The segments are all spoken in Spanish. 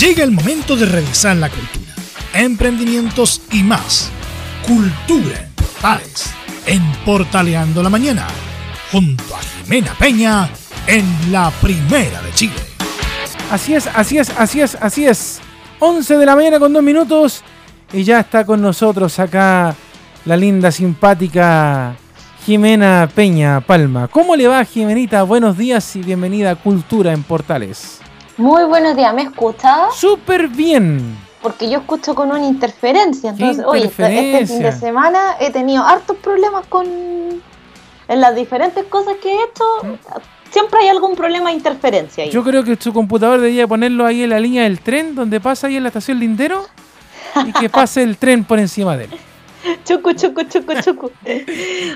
Llega el momento de revisar la cultura, emprendimientos y más. Cultura en Portales, en Portaleando la Mañana, junto a Jimena Peña en la Primera de Chile. Así es, así es, así es, así es. 11 de la mañana con dos minutos y ya está con nosotros acá la linda, simpática Jimena Peña Palma. ¿Cómo le va, Jimenita? Buenos días y bienvenida a Cultura en Portales. Muy buenos días, ¿me escuchas? Súper bien. Porque yo escucho con una interferencia. Entonces, oye, este, este fin de semana he tenido hartos problemas con. En las diferentes cosas que he hecho, siempre hay algún problema de interferencia ahí. Yo creo que su computador debería ponerlo ahí en la línea del tren, donde pasa ahí en la estación Lindero, y que pase el tren por encima de él. Chucu, chucu, chucu, chucu.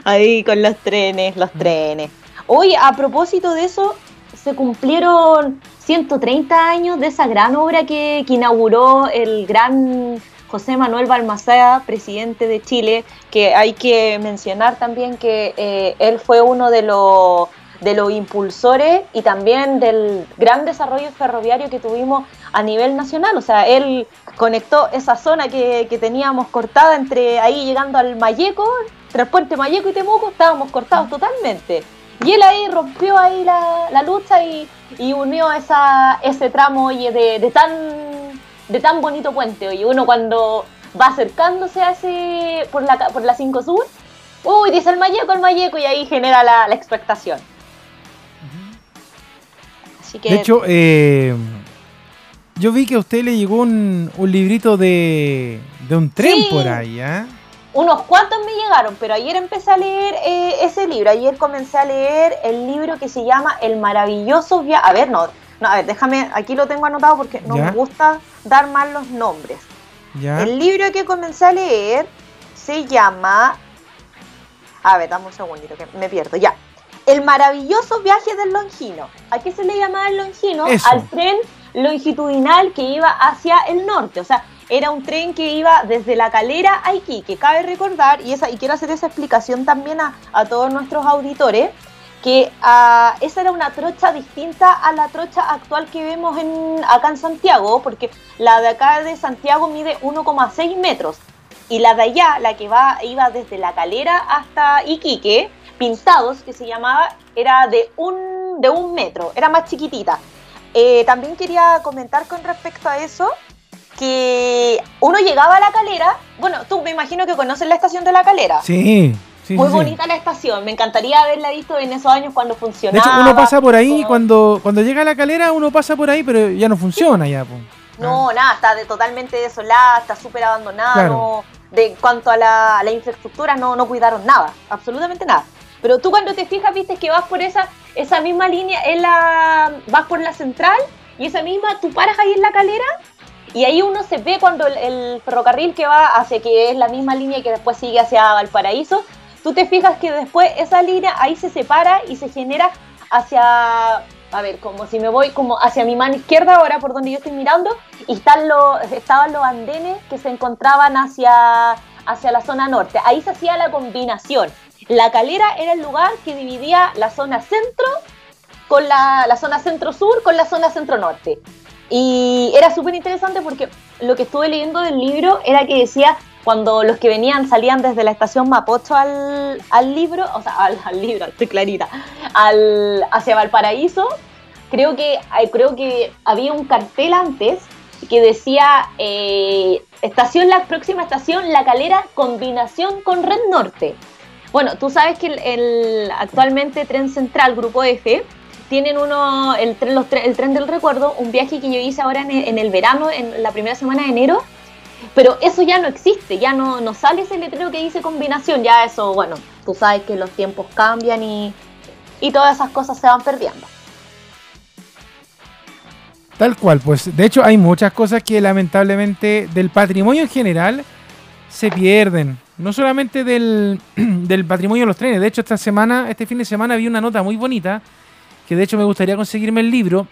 Ahí con los trenes, los trenes. Hoy, a propósito de eso, se cumplieron 130 años de esa gran obra que, inauguró el gran José Manuel Balmaceda, presidente de Chile, que hay que mencionar también que eh, él fue uno de los de los impulsores y también del gran desarrollo ferroviario que tuvimos a nivel nacional. O sea, él conectó esa zona que, teníamos cortada entre ahí llegando al Mayeco, el puente Mayeco y Temuco, estábamos cortados totalmente. Y él ahí rompió ahí la, lucha y, unió esa, ese tramo oye, de, tan, de tan bonito puente. Oye, uno cuando va acercándose a ese, por la, por la 5 Sur, uy, dice el Mayeco, el Mayeco, y ahí genera la, expectación. Así que... De hecho, eh, yo vi que a usted le llegó un, un librito de, de un tren por ahí, ¿eh? Unos cuantos me llegaron, pero ayer empecé a leer eh, ese libro. Ayer comencé a leer el libro que se llama El maravilloso viaje. A ver, no, no, a ver, déjame, aquí lo tengo anotado porque no me gusta dar mal los nombres. El libro que comencé a leer se llama. A ver, dame un segundito que me pierdo. Ya. El maravilloso viaje del Longino. ¿A qué se le llama el Longino? Al tren longitudinal que iba hacia el norte. O sea, era un tren que iba desde La Calera a Iquique. Cabe recordar, y, quiero hacer esa explicación también a, todos nuestros auditores, que uh, esa era una trocha distinta a la trocha actual que vemos acá en Santiago, porque la de acá de Santiago mide 1,6 metros y la de allá, la que iba desde La Calera hasta Iquique, Pintados, que se llamaba, era de un, de un metro, era más chiquitita. Eh, también quería comentar con respecto a eso que uno llegaba a la calera, bueno, tú me imagino que conoces la estación de la calera. Sí. Sí, Muy bonita la estación, me encantaría haberla visto en esos años cuando funcionaba. De hecho, uno pasa por ahí, cuando, cuando llega a la calera uno pasa por ahí, pero ya no funciona ya. No, nada, está de, totalmente desolada, está súper abandonado. De cuanto a la, la, infraestructura, no, no cuidaron nada, absolutamente nada. Pero tú cuando te fijas, viste que vas por esa, esa misma línea, en la, vas por la central y esa misma, tú paras ahí en la calera y ahí uno se ve cuando el, ferrocarril que va hacia que es la misma línea que después sigue hacia Valparaíso, tú te fijas que después esa línea ahí se separa y se genera hacia, a ver, como si me voy como hacia mi mano izquierda ahora por donde yo estoy mirando, y están los, estaban los andenes que se encontraban hacia, hacia la zona norte. Ahí se hacía la combinación. La calera era el lugar que dividía la zona centro con la, la zona centro-sur con la zona centro-norte. Y era súper interesante porque lo que estuve leyendo del libro era que decía cuando los que venían salían desde la estación Mapocho al, al libro, o sea, al, al libro, estoy clarita, al, hacia Valparaíso, creo que, creo que había un cartel antes que decía eh, estación, la próxima estación, La Calera, combinación con Red Norte. Bueno, tú sabes que el actualmente Tren Central, Grupo F, tienen uno, el tren, el tren del recuerdo, un viaje que yo hice ahora en el, verano, en la primera semana de enero, pero eso ya no existe, ya no, no sale ese letrero que dice combinación, ya eso, bueno, tú sabes que los tiempos cambian y, y todas esas cosas se van perdiendo. Tal cual, pues de hecho hay muchas cosas que lamentablemente del patrimonio en general se pierden. No solamente del, del patrimonio de los trenes, de hecho esta semana, este fin de semana vi una nota muy bonita que de hecho me gustaría conseguirme el libro.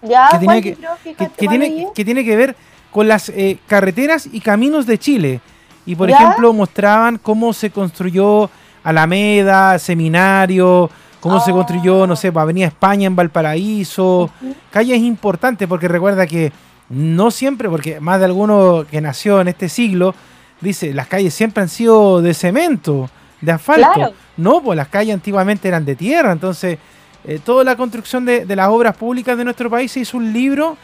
que, tiene que, tiene, que tiene que ver con las eh, carreteras y caminos de Chile. Y por ejemplo mostraban cómo se construyó Alameda, Seminario, cómo se construyó, no sé, Avenida España en Valparaíso, calles importantes, porque recuerda que no siempre, porque más de alguno que nació en este siglo, dice, las calles siempre han sido de cemento, de asfalto. No, pues las calles antiguamente eran de tierra, entonces eh, toda la construcción de, las obras públicas de nuestro país se hizo un libro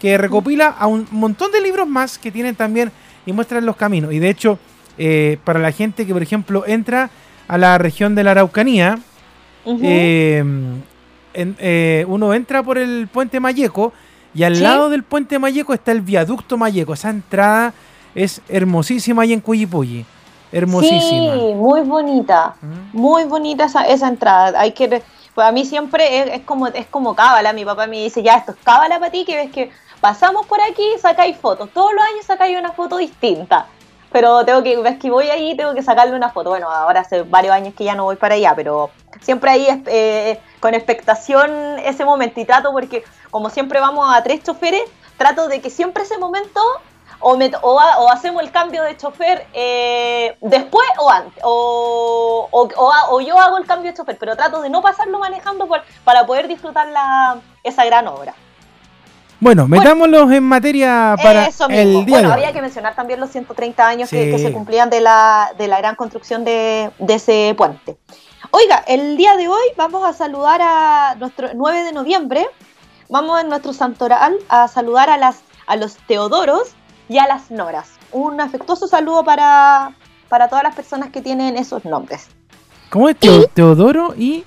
que recopila a un montón de libros más que tienen también y muestran los caminos. Y de hecho, eh, para la gente que, por ejemplo, entra a la región de la Araucanía, em, eh, uno entra por el puente Mayeco y al lado del puente Mayeco está el viaducto Mayeco. Esa entrada es hermosísima ahí en Cuyipulli. Hermosísima. Sí, muy bonita. Muy bonita esa, esa entrada. Hay que pues a mí siempre es, como es como cábala. Mi papá me dice, ya, esto es cábala para ti, que ves que pasamos por aquí y sacáis fotos. Todos los años sacáis una foto distinta. Pero tengo que, ves que voy ahí, tengo que sacarle una foto. Bueno, ahora hace varios años que ya no voy para allá, pero siempre ahí eh, con expectación ese momento. Y trato, porque como siempre vamos a tres choferes, trato de que siempre ese momento o, o, hacemos el cambio de chofer eh, después o antes, o, o, yo hago el cambio de chofer, pero trato de no pasarlo manejando para poder disfrutar la, esa gran obra. Bueno, metámoslos en materia para el día Bueno, había que mencionar también los 130 años que, se cumplían de la, de la gran construcción de, de ese puente. Oiga, el día de hoy vamos a saludar a nuestro 9 de noviembre, vamos en nuestro santoral a saludar a las a los Teodoros, y a las Noras. Un afectuoso saludo para, para todas las personas que tienen esos nombres. ¿Cómo es Teodoro y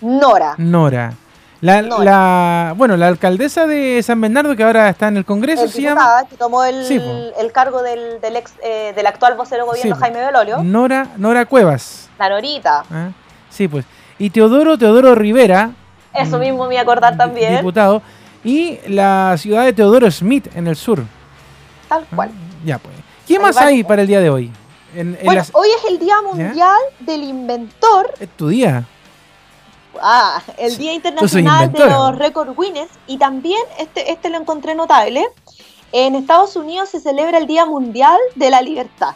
Nora? Nora. La, bueno, la alcaldesa de San Bernardo, que ahora está en el Congreso, se llama. que tomó el, el cargo del, del, ex, eh, del actual vocero gobierno Jaime Belolio. Nora, Nora Cuevas. La Norita. Ah, sí, pues. Y Teodoro, Teodoro Rivera. Eso mismo me iba a acordar también. Diputado. Y la ciudad de Teodoro Smith en el sur tal cual. Ya pues. ¿Qué más hay para el día de hoy? bueno, hoy es el Día Mundial del Inventor. ¿Es tu día? Ah, el Día Internacional de los Record Guinness. Y también, este, este lo encontré notable, en Estados Unidos se celebra el Día Mundial de la Libertad.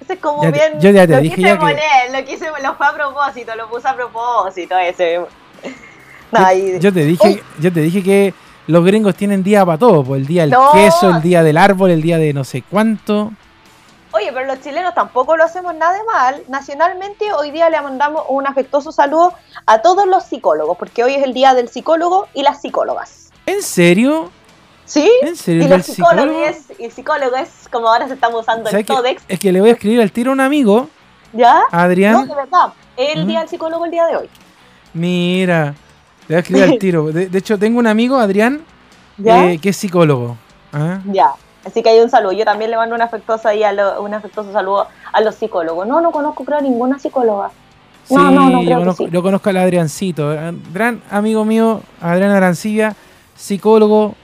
Ese es como bien... yo ya te lo dije quise poner, lo quise, lo fue a propósito, lo puse a propósito ese. yo, te dije, yo te dije que los gringos tienen día para todo, pues el día del queso, el día del árbol, el día de no sé cuánto. Oye, pero los chilenos tampoco lo hacemos nada de mal. Nacionalmente hoy día le mandamos un afectuoso saludo a todos los psicólogos, porque hoy es el día del psicólogo y las psicólogas. ¿En serio? ¿Sí? ¿En serio? Y los psicólogos y el psicólogo es como ahora se estamos usando el TODEX. Es que le voy a escribir al tiro a un amigo. ¿Ya? Adrián. No, de verdad. El día del psicólogo el día de hoy. Mira. Le voy a escribir al tiro. De, hecho, tengo un amigo, Adrián, eh, que es psicólogo. ¿ah? Ya. Así que hay un saludo. Yo también le mando un afectuoso, ahí a un afectuoso saludo a los psicólogos. No, no conozco, creo, ninguna psicóloga. No, no, no, creo yo, conozco, yo conozco al Adriancito, gran amigo mío, Adrián Arancilla, psicólogo.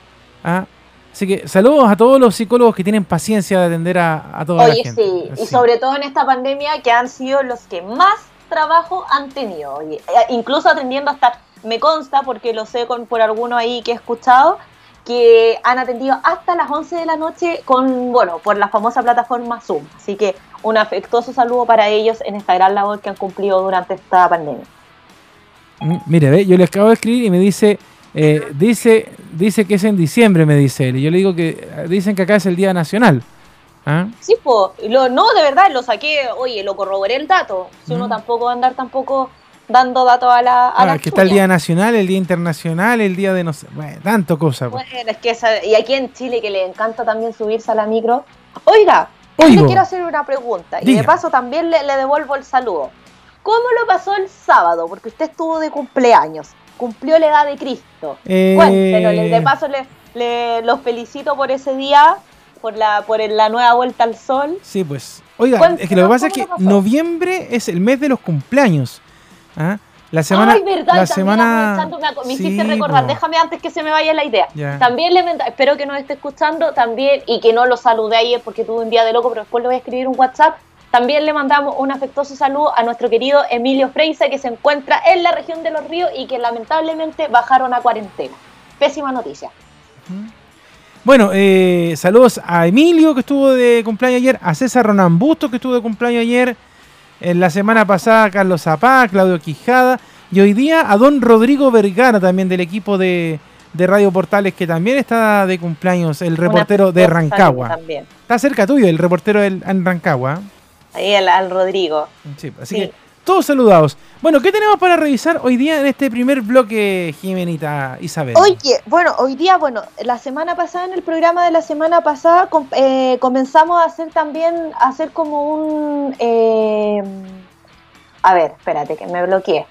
¿ah? Así que saludos a todos los psicólogos que tienen paciencia de atender a, a toda la gente. sí, y sobre todo en esta pandemia que han sido los que más trabajo han tenido. Eh, incluso atendiendo hasta me consta, porque lo sé con, por alguno ahí que he escuchado, que han atendido hasta las 11 de la noche con, bueno, por la famosa plataforma Zoom. Así que un afectuoso saludo para ellos en esta gran labor que han cumplido durante esta pandemia. Mire, ve, yo les acabo de escribir y me dice, eh, dice, dice que es en diciembre, me dice él. Y yo le digo que dicen que acá es el Día Nacional. ¿Ah? Sí, pues, no, de verdad, lo saqué, oye, lo corroboré el dato. Si uno mm. tampoco va a andar tampoco dando datos a la. A ah, que está el Día Nacional, el Día Internacional, el Día de no sé. Bueno, tanto cosa. Pues. Bueno, es que y aquí en Chile que le encanta también subirse a la micro. Oiga, yo quiero hacer una pregunta y de paso también le, devuelvo el saludo. ¿Cómo lo pasó el sábado? Porque usted estuvo de cumpleaños, cumplió la edad de Cristo. Eh... Cuéntenos, de paso le, le, los felicito por ese día, por la, por la nueva vuelta al sol. Sí, pues. Oiga, es que lo que pasa es que noviembre es el mes de los cumpleaños. ¿Ah? La semana, Ay, verdad, la semana... me, hiciste recordar, déjame antes que se me vaya la idea. También le espero que nos esté escuchando también y que no lo saludé ayer porque tuve un día de loco, pero después le voy a escribir un WhatsApp. También le mandamos un afectuoso saludo a nuestro querido Emilio Freisa que se encuentra en la región de los ríos y que lamentablemente bajaron a cuarentena. Pésima noticia. Bueno, eh, saludos a Emilio que estuvo de cumpleaños ayer, a César Ronan Busto que estuvo de cumpleaños ayer, en la semana pasada Carlos Zapá, Claudio Quijada y hoy día a don Rodrigo Vergara también del equipo de, de Radio Portales, que también está de cumpleaños, el reportero de Rancagua. También. Está cerca tuyo, el reportero de Rancagua. Ahí al, Rodrigo. Sí, así que todos saludados. Bueno, ¿qué tenemos para revisar hoy día en este primer bloque, Jimenita Isabel? Oye, bueno, hoy día, bueno, la semana pasada, en el programa de la semana pasada, eh, comenzamos a hacer también, a hacer como un... Eh, a ver, espérate, que me bloqueé.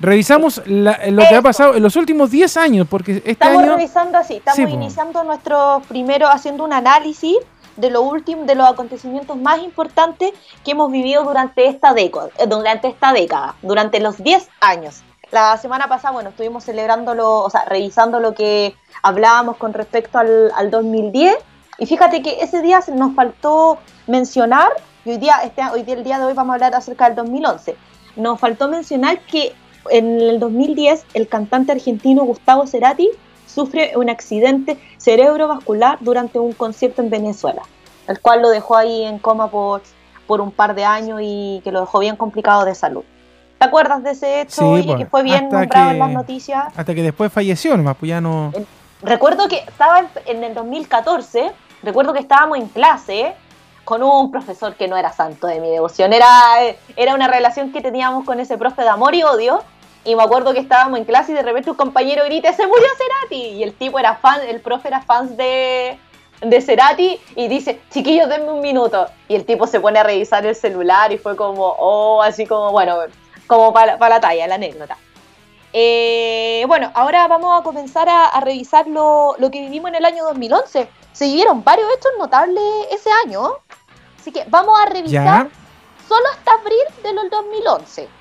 Revisamos lo que ha pasado en los últimos 10 años, porque este estamos revisando así, estamos iniciando nuestro primero, haciendo un análisis de lo último, de los acontecimientos más importantes que hemos vivido durante esta década, eh, durante esta década, durante los 10 años. La semana pasada, bueno, estuvimos celebrándolo, o sea, revisando lo que hablábamos con respecto al, al 2010. Y fíjate que ese día nos faltó mencionar, y hoy día, este, hoy día, el día de hoy vamos a hablar acerca del 2011. Nos faltó mencionar que en el 2010 el cantante argentino Gustavo Cerati sufre un accidente cerebrovascular durante un concierto en Venezuela, el cual lo dejó ahí en coma por, por un par de años y que lo dejó bien complicado de salud. ¿Te acuerdas de ese hecho y que fue bien nombrado en las noticias? Hasta que después falleció, nomás, pues ya no... Recuerdo que estaba en, el 2014, recuerdo que estábamos en clase con un profesor que no era santo de mi devoción, era, era una relación que teníamos con ese profe de amor y odio, y me acuerdo que estábamos en clase y de repente un compañero grita, ¡se murió Cerati! Y el tipo era fan, el profe era fan de, de Cerati y dice, chiquillos, denme un minuto. Y el tipo se pone a revisar el celular y fue como, oh, así como, bueno, como para, la talla, la anécdota. Eh, bueno, ahora vamos a comenzar a, revisar lo, lo, que vivimos en el año 2011. Se vivieron varios hechos notables ese año. Así que vamos a revisar solo hasta abril del 2011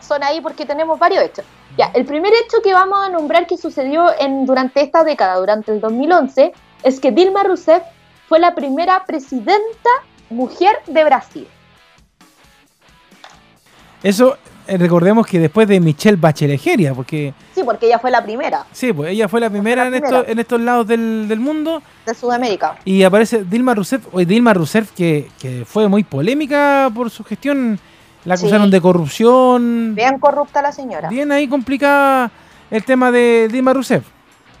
son ahí porque tenemos varios hechos. Ya, el primer hecho que vamos a nombrar que sucedió en, durante esta década, durante el 2011, es que Dilma Rousseff fue la primera presidenta mujer de Brasil. Eso, eh, recordemos que después de Michelle Bachelegeria, porque... Sí, porque ella fue la primera. Sí, pues ella fue la primera, en, en, estos lados del, del, mundo. De Sudamérica. Y aparece Dilma Rousseff, hoy Dilma Rousseff que, que fue muy polémica por su gestión la acusaron de corrupción. Bien corrupta la señora. Bien ahí complicada el tema de Dilma Rousseff.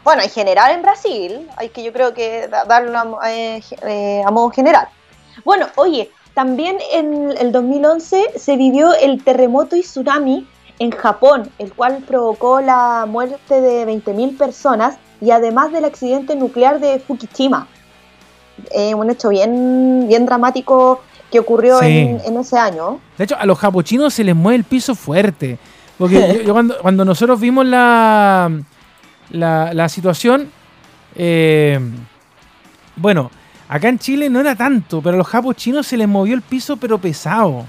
Bueno, en general en Brasil, hay que yo creo que darlo eh, eh, a, modo general. Bueno, oye, también en el 2011 se vivió el terremoto y tsunami en Japón, el cual provocó la muerte de 20.000 personas y además del accidente nuclear de Fukushima. Eh, un hecho bien, bien dramático que ocurrió en, ese año. De hecho, a los japochinos se les mueve el piso fuerte. Porque yo, cuando, cuando, nosotros vimos la, la, situación, eh, bueno, acá en Chile no era tanto, pero a los japochinos se les movió el piso, pero pesado.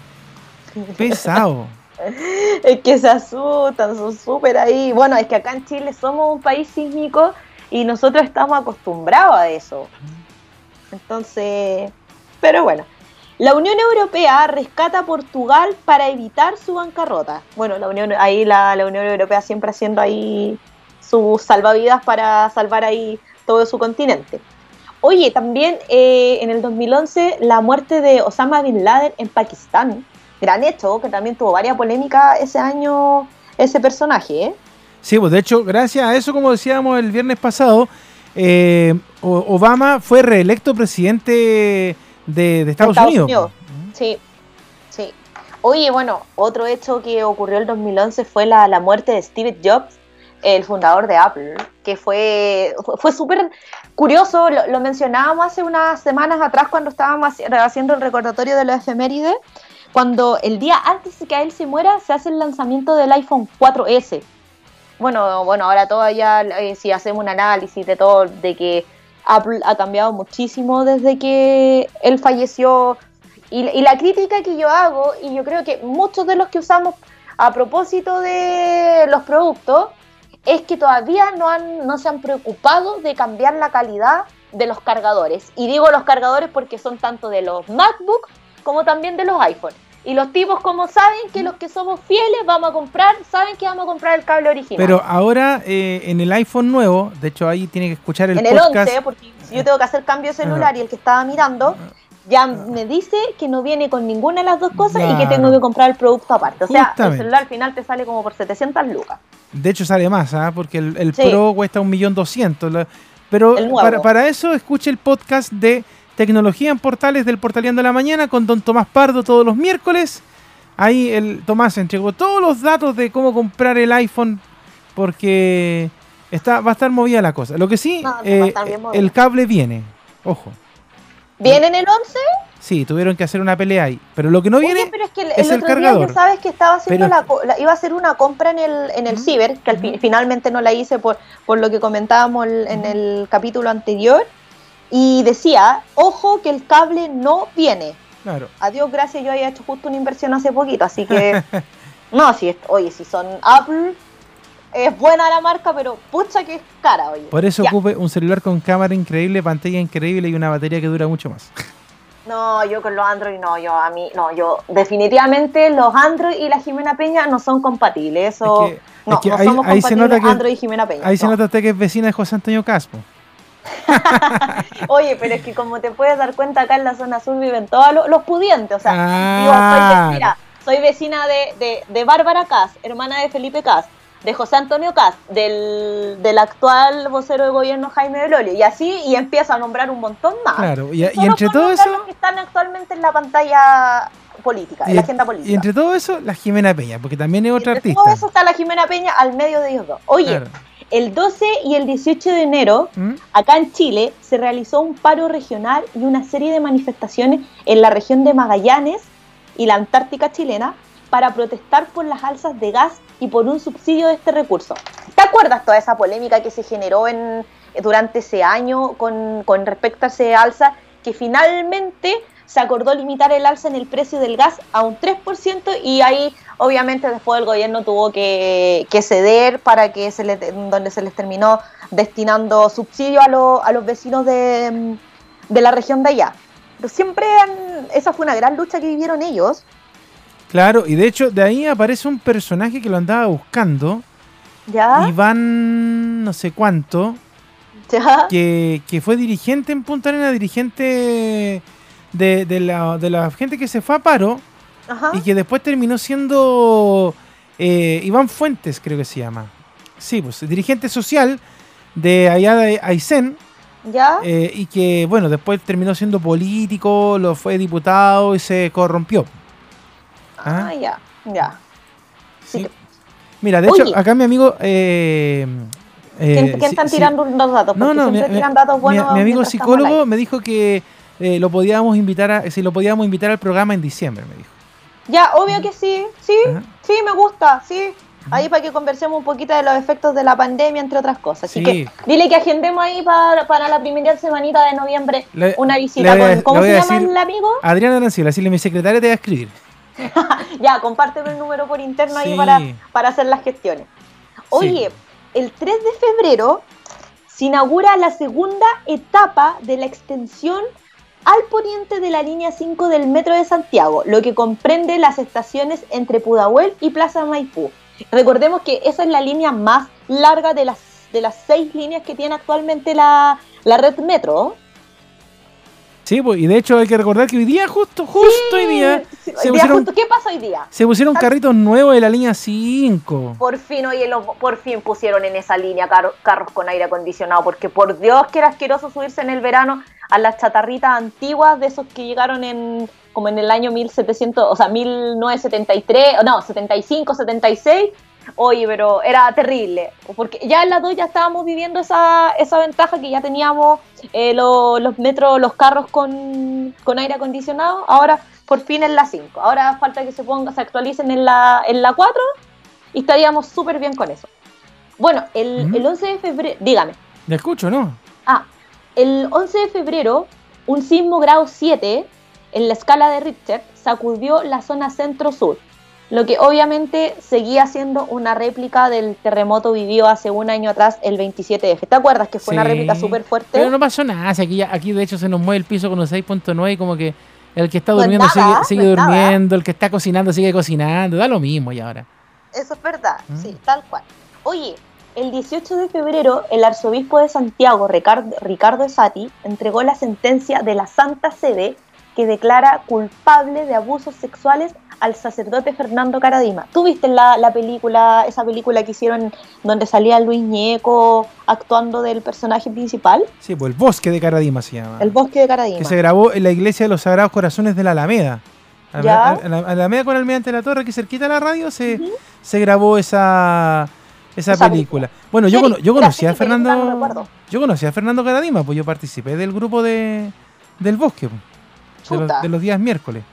Pesado. es que se asustan, son súper ahí. Bueno, es que acá en Chile somos un país sísmico y nosotros estamos acostumbrados a eso. Entonces, pero bueno. La Unión Europea rescata a Portugal para evitar su bancarrota. Bueno, la Unión, ahí la, Unión Europea siempre haciendo ahí sus salvavidas para salvar ahí todo su continente. Oye, también eh, en el 2011 la muerte de Osama Bin Laden en Pakistán. Gran hecho, que también tuvo varias polémicas ese año ese personaje. ¿eh? Sí, pues de hecho, gracias a eso, como decíamos el viernes pasado, eh, Obama fue reelecto presidente de, Estados, Unidos. Sí, sí. Oye, bueno, otro hecho que ocurrió en el 2011 fue la, la muerte de Steve Jobs, el fundador de Apple, que fue, fue súper curioso, lo, mencionábamos hace unas semanas atrás cuando estábamos haciendo el recordatorio de los efemérides, cuando el día antes de que él se muera se hace el lanzamiento del iPhone 4S. Bueno, bueno, ahora todavía eh, si hacemos un análisis de todo, de que Apple ha cambiado muchísimo desde que él falleció. Y, la crítica que yo hago, y yo creo que muchos de los que usamos a propósito de los productos, es que todavía no, han, no se han preocupado de cambiar la calidad de los cargadores. Y digo los cargadores porque son tanto de los MacBook como también de los iPhone. Y los tipos, como saben que los que somos fieles vamos a comprar, saben que vamos a comprar el cable original. Pero ahora eh, en el iPhone nuevo, de hecho ahí tiene que escuchar el podcast. En el 11, porque yo tengo que hacer cambio celular y el que estaba mirando, ya me dice que no viene con ninguna de las dos cosas y que tengo que comprar el producto aparte. O sea, el celular al final te sale como por 700 lucas. De hecho sale más, ¿ah? porque el, Pro cuesta un millón doscientos. Pero para, para, eso escuche el podcast de Tecnología en Portales del Portaleando de la Mañana con don Tomás Pardo todos los miércoles. Ahí el Tomás entregó todos los datos de cómo comprar el iPhone porque está, va a estar movida la cosa. Lo que sí, eh, el cable viene. Ojo. ¿Viene en el 11? Sí, tuvieron que hacer una pelea ahí. Pero lo que no viene pero es, que el, es el, cargador. Día sabes que estaba haciendo la, iba a hacer una compra en el, en el ciber, que finalmente no la hice por, por lo que comentábamos en el capítulo anterior. Y decía, ojo que el cable no viene. Claro. Adiós, gracias, yo había hecho justo una inversión hace poquito, así que... no, si oye, si son Apple, es buena la marca, pero pucha que es cara, oye. Por eso ocupe un celular con cámara increíble, pantalla increíble y una batería que dura mucho más. No, yo con los Android no, yo a mí, no, yo definitivamente los Android y la Jimena Peña no son compatibles, eso no, no ahí, somos compatibles se nota que, Android y Jimena Peña. Ahí se nota usted que es vecina de José Antonio Caspo. Oye, pero es que como te puedes dar cuenta, acá en la zona sur viven todos los, pudientes, o sea, soy, mira, soy vecina de, de, de Bárbara Cas, hermana de Felipe Cas, de José Antonio Cas, del, del, actual vocero de gobierno Jaime Belolio, y así, y empieza a nombrar un montón más. Claro, y, entre todo eso... Los que están actualmente en la pantalla política, en la agenda política. Y entre todo eso, la Jimena Peña, porque también es otra artista. Todo eso está la Jimena Peña al medio de ellos dos. Oye, el 12 y el 18 de enero, ¿Mm? acá en Chile, se realizó un paro regional y una serie de manifestaciones en la región de Magallanes y la Antártica chilena para protestar por las alzas de gas y por un subsidio de este recurso. ¿Te acuerdas toda esa polémica que se generó en, durante ese año con, con respecto a ese alza que finalmente se acordó limitar el alza en el precio del gas a un 3% y ahí obviamente después el gobierno tuvo que, ceder para que se les, donde se les terminó destinando subsidio a, a los vecinos de, de, la región de allá. Pero siempre esa fue una gran lucha que vivieron ellos Claro, y de hecho de ahí aparece un personaje que lo andaba buscando. ¿Ya? Iván no sé cuánto. ¿Ya? Que, fue dirigente en Punta Arena, dirigente de, la, gente que se fue a paro. Ajá. Y que después terminó siendo eh, Iván Fuentes, creo que se llama. Sí, pues dirigente social de allá de Aysén. ¿Ya? Eh, y que, bueno, después terminó siendo político, lo fue diputado y se corrompió. Ah, ya, ya. Sí. Mira, de hecho, acá mi amigo. Eh, eh, ¿Quién, están tirando los datos? no, no, mi, datos buenos mi, amigo psicólogo me dijo que eh, lo podíamos invitar a, si lo podíamos invitar al programa en diciembre, me dijo. Ya, obvio que sí, sí, sí, me gusta, sí. Ahí para que conversemos un poquito de los efectos de la pandemia, entre otras cosas. Así que dile que agendemos ahí para, para la primera semanita de noviembre una visita. ¿Cómo se llama el amigo? Adriana Arancila, así mi secretaria te va a escribir. ya, compárteme el número por interno ahí para, para hacer las gestiones. Oye, el 3 de febrero se inaugura la segunda etapa de la extensión al poniente de la línea 5 del Metro de Santiago, lo que comprende las estaciones entre Pudahuel y Plaza Maipú. Recordemos que esa es la línea más larga de las, de las seis líneas que tiene actualmente la, la red Metro. Sí, pues, y de hecho hay que recordar que hoy día, justo, justo hoy día. se pusieron, ¿Qué pasa hoy día? Se pusieron carritos nuevos de la línea 5. Por fin, oye, por fin pusieron en esa línea carros con aire acondicionado, porque por Dios que era asqueroso subirse en el verano a las chatarritas antiguas de esos que llegaron en como en el año 1700, o sea, 1973, no, 75, 76 Oye, pero era terrible, porque ya en las dos ya estábamos viviendo esa, esa ventaja que ya teníamos eh, los metros, los carros con, aire acondicionado, ahora por fin en la 5. Ahora falta que se ponga, se actualicen en la, en la 4 y estaríamos súper bien con eso. Bueno, el, el 11 de febrero, dígame. Le escucho, ¿no? Ah, el 11 de febrero, un sismo grado 7 en la escala de Richter sacudió la zona centro-sur lo que obviamente seguía siendo una réplica del terremoto vivido hace un año atrás, el 27 de ¿Te acuerdas que fue una réplica súper fuerte? Pero no pasó nada, aquí, aquí de hecho se nos mueve el piso con un 6.9 y como que el que está durmiendo sigue, durmiendo, el que está cocinando sigue cocinando, da lo mismo y ahora. Eso es verdad, ¿Mm? sí, tal cual. Oye, el 18 de febrero el arzobispo de Santiago, Ricardo, Esati, entregó la sentencia de la Santa Sede que declara culpable de abusos sexuales al sacerdote Fernando Caradima. ¿Tú viste la, la, película, esa película que hicieron donde salía Luis Ñeco actuando del personaje principal? Sí, pues el bosque de Caradima se llama. El bosque de Caradima. Que se grabó en la iglesia de los Sagrados Corazones de la Alameda. ¿Ya? A, la, Alameda con Almirante de la Torre, aquí cerquita de la radio, se, se grabó esa, esa, película. Bueno, yo, yo conocí a Fernando. yo conocí a Fernando Caradima, pues yo participé del grupo de del bosque. De los, de los días miércoles.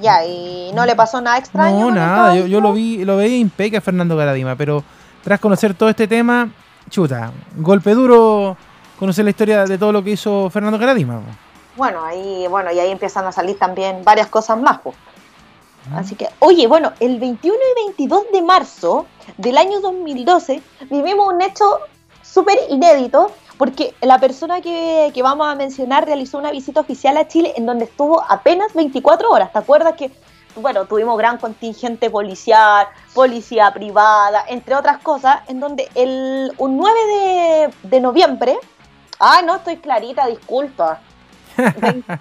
Ya, y no le pasó nada extraño. No, nada, yo, yo, lo vi, lo veía impeca a Fernando Caradima, pero tras conocer todo este tema, chuta, golpe duro conocer la historia de todo lo que hizo Fernando Caradima. Bueno, ahí, bueno, y ahí empiezan a salir también varias cosas más. Así que, oye, bueno, el 21 y 22 de marzo del año 2012 vivimos un hecho súper inédito porque la persona que, vamos a mencionar realizó una visita oficial a Chile en donde estuvo apenas 24 horas. ¿Te acuerdas que, bueno, tuvimos gran contingente policial, policía privada, entre otras cosas, en donde el un 9 de, noviembre, ah, no estoy clarita, disculpa.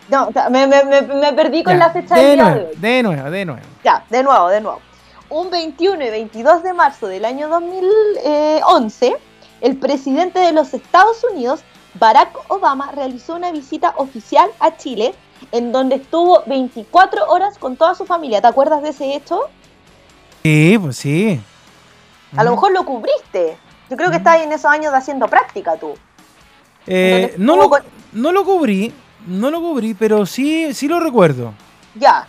No, me, perdí con la fecha de, nuevo, de nuevo, de nuevo. Ya, de nuevo, de nuevo. Un 21 y 22 de marzo del año 2011 el presidente de los Estados Unidos, Barack Obama, realizó una visita oficial a Chile en donde estuvo 24 horas con toda su familia. ¿Te acuerdas de ese hecho? Sí, pues sí. A lo mejor lo cubriste. Yo creo que estabas en esos años haciendo práctica tú. Eh, no, lo, no lo cubrí, no lo cubrí, pero sí, sí lo recuerdo. Ya,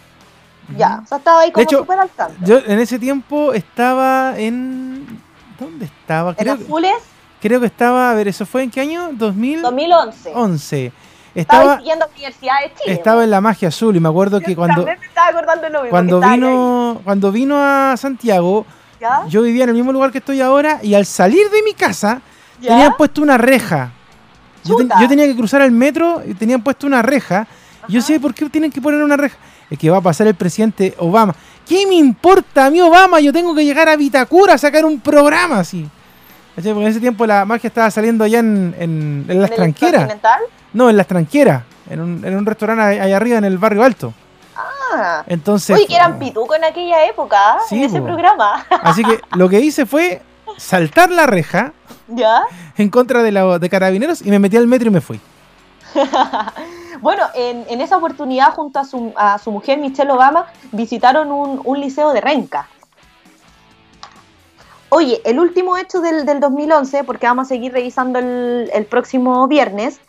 ya. O sea, estaba ahí como súper al tanto. Yo en ese tiempo estaba en... ¿Dónde estaba? ¿En Azules? creo que estaba, a ver, ¿eso fue en qué año? 2000, 2011. 11. Estaba, estaba Universidad de Chile. Estaba en la magia azul y me acuerdo que cuando, me estaba acordando lo mismo, cuando vino, cuando vino a Santiago, yo vivía en el mismo lugar que estoy ahora y al salir de mi casa tenían puesto una reja. Yo, tenía que cruzar el metro y tenían puesto una reja. Y yo sé por qué tienen que poner una reja. Es que va a pasar el presidente Obama. ¿Qué me importa a mí Obama? Yo tengo que llegar a Vitacura a sacar un programa así. Porque en ese tiempo la magia estaba saliendo allá en, en, en la extranjera. No, en la extranjera. En un, en un restaurante allá arriba en el barrio alto. Ah. Entonces. Oye, que eran pituco en aquella época, en ese programa. Así que lo que hice fue saltar la reja. ¿Ya? En contra de, la, de carabineros y me metí al metro y me fui. bueno, en, en, esa oportunidad, junto a su, a su mujer Michelle Obama, visitaron un, un liceo de Renca. Oye, el último hecho del, 2011, porque vamos a seguir revisando el, próximo viernes,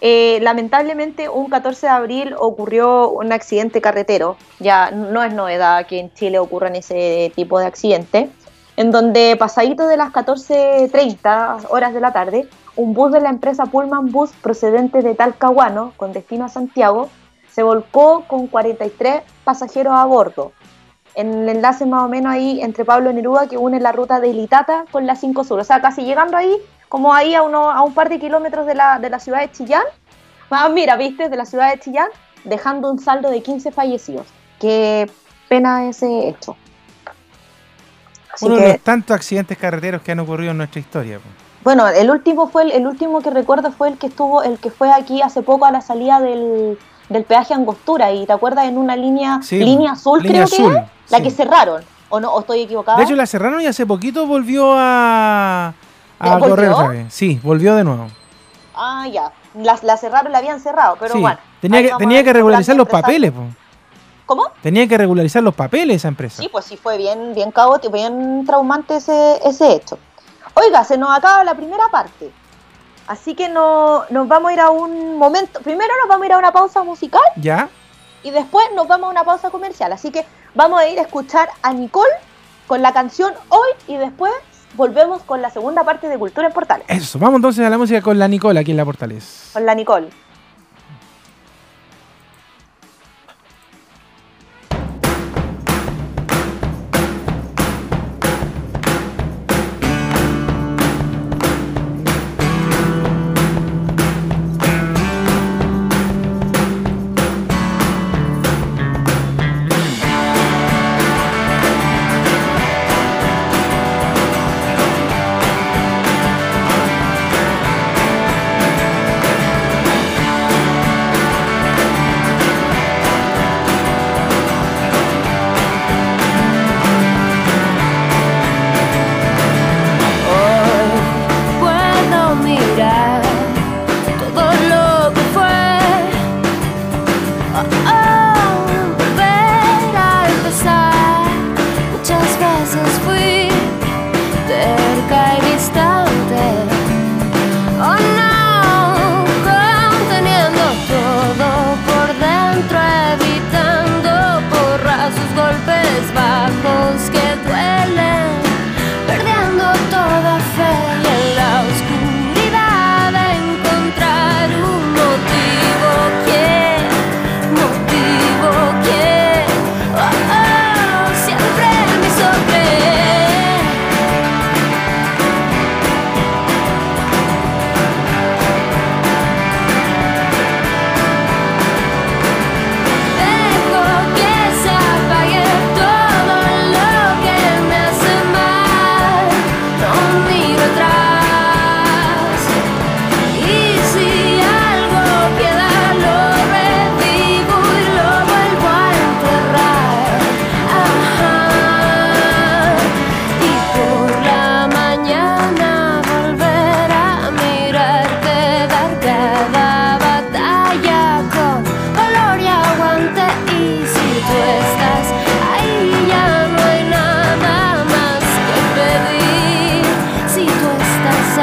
eh, lamentablemente un 14 de abril ocurrió un accidente carretero, ya no es novedad que en Chile ocurran ese tipo de accidentes, en donde pasadito de las 14.30 horas de la tarde, un bus de la empresa Pullman Bus procedente de Talcahuano, con destino a Santiago, se volcó con 43 pasajeros a bordo en el enlace más o menos ahí entre Pablo Neruda que une la ruta de Ilitata con la 5 Sur. O sea, casi llegando ahí, como ahí a, uno, a un par de kilómetros de la, de la ciudad de Chillán. Ah, mira, viste, de la ciudad de Chillán, dejando un saldo de 15 fallecidos. Qué pena ese hecho. Uno de los tantos accidentes carreteros que han ocurrido en nuestra historia. Bueno, el último fue el, el, último que recuerdo fue el que estuvo, el que fue aquí hace poco a la salida del, del peaje Angostura y te acuerdas en una línea línea azul creo que la que cerraron o no o estoy equivocada de hecho la cerraron y hace poquito volvió a a correr otra vez sí volvió de nuevo. Ah ya. La, la cerraron la habían cerrado pero bueno tenía que tenía que regularizar los papeles ¿Cómo? Tenía que regularizar los papeles esa empresa. Sí, pues sí fue bien, bien caótico, bien traumante ese, ese hecho. Oiga, se nos acaba la primera parte. Así que no, nos vamos a ir a un momento. Primero nos vamos a ir a una pausa musical. Ya. Y después nos vamos a una pausa comercial. Así que vamos a ir a escuchar a Nicole con la canción Hoy y después volvemos con la segunda parte de Cultura en Portales. Eso, vamos entonces a la música con la Nicole aquí en la Portales. Con la Nicole.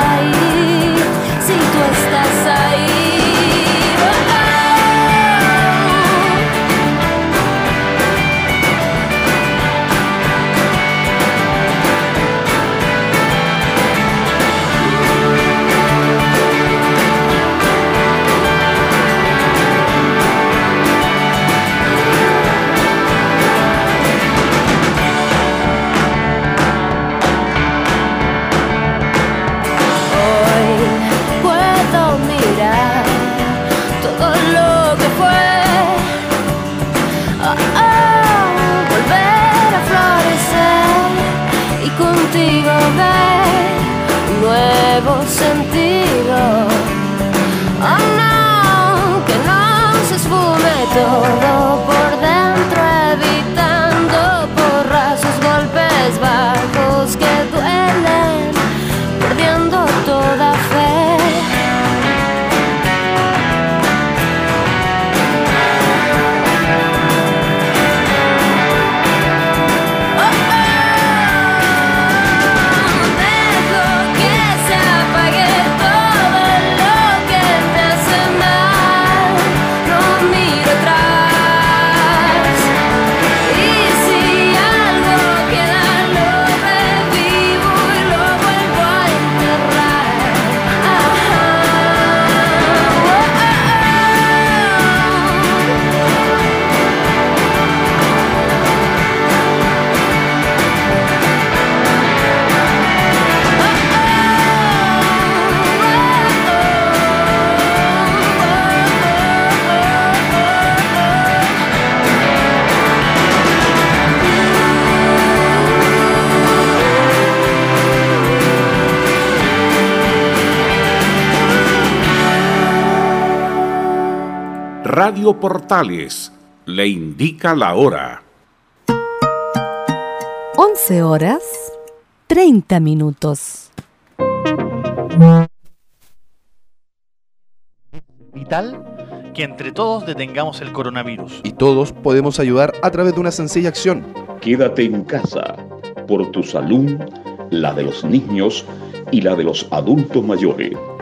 vai. Radio Portales le indica la hora. 11 horas 30 minutos. Vital que entre todos detengamos el coronavirus. Y todos podemos ayudar a través de una sencilla acción. Quédate en casa por tu salud, la de los niños y la de los adultos mayores.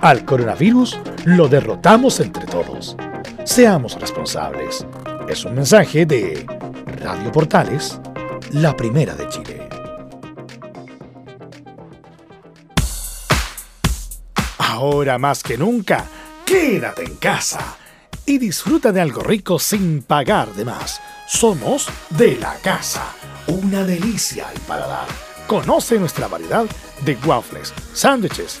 al coronavirus lo derrotamos entre todos. Seamos responsables. Es un mensaje de Radio Portales, la primera de Chile. Ahora más que nunca, quédate en casa y disfruta de algo rico sin pagar de más. Somos de la casa, una delicia al paladar. Conoce nuestra variedad de waffles, sándwiches,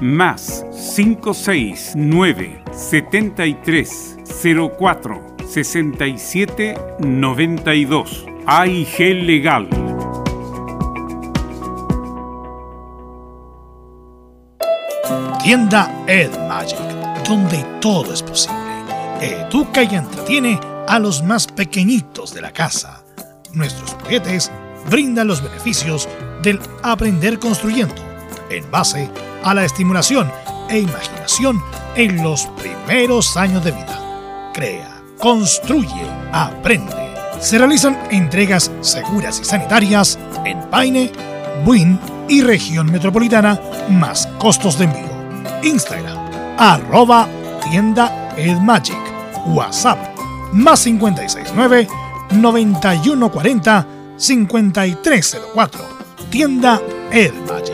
más 569 73 04 67 92 AIG Legal. Tienda Ed Magic, donde todo es posible. Educa y entretiene a los más pequeñitos de la casa. Nuestros juguetes brindan los beneficios del aprender construyendo en base a la estimulación e imaginación en los primeros años de vida. Crea, construye, aprende. Se realizan entregas seguras y sanitarias en Paine, Buin y región metropolitana, más costos de envío. Instagram, arroba tienda Edmagic. WhatsApp, más 569 9140 5304. Tienda El Magic, donde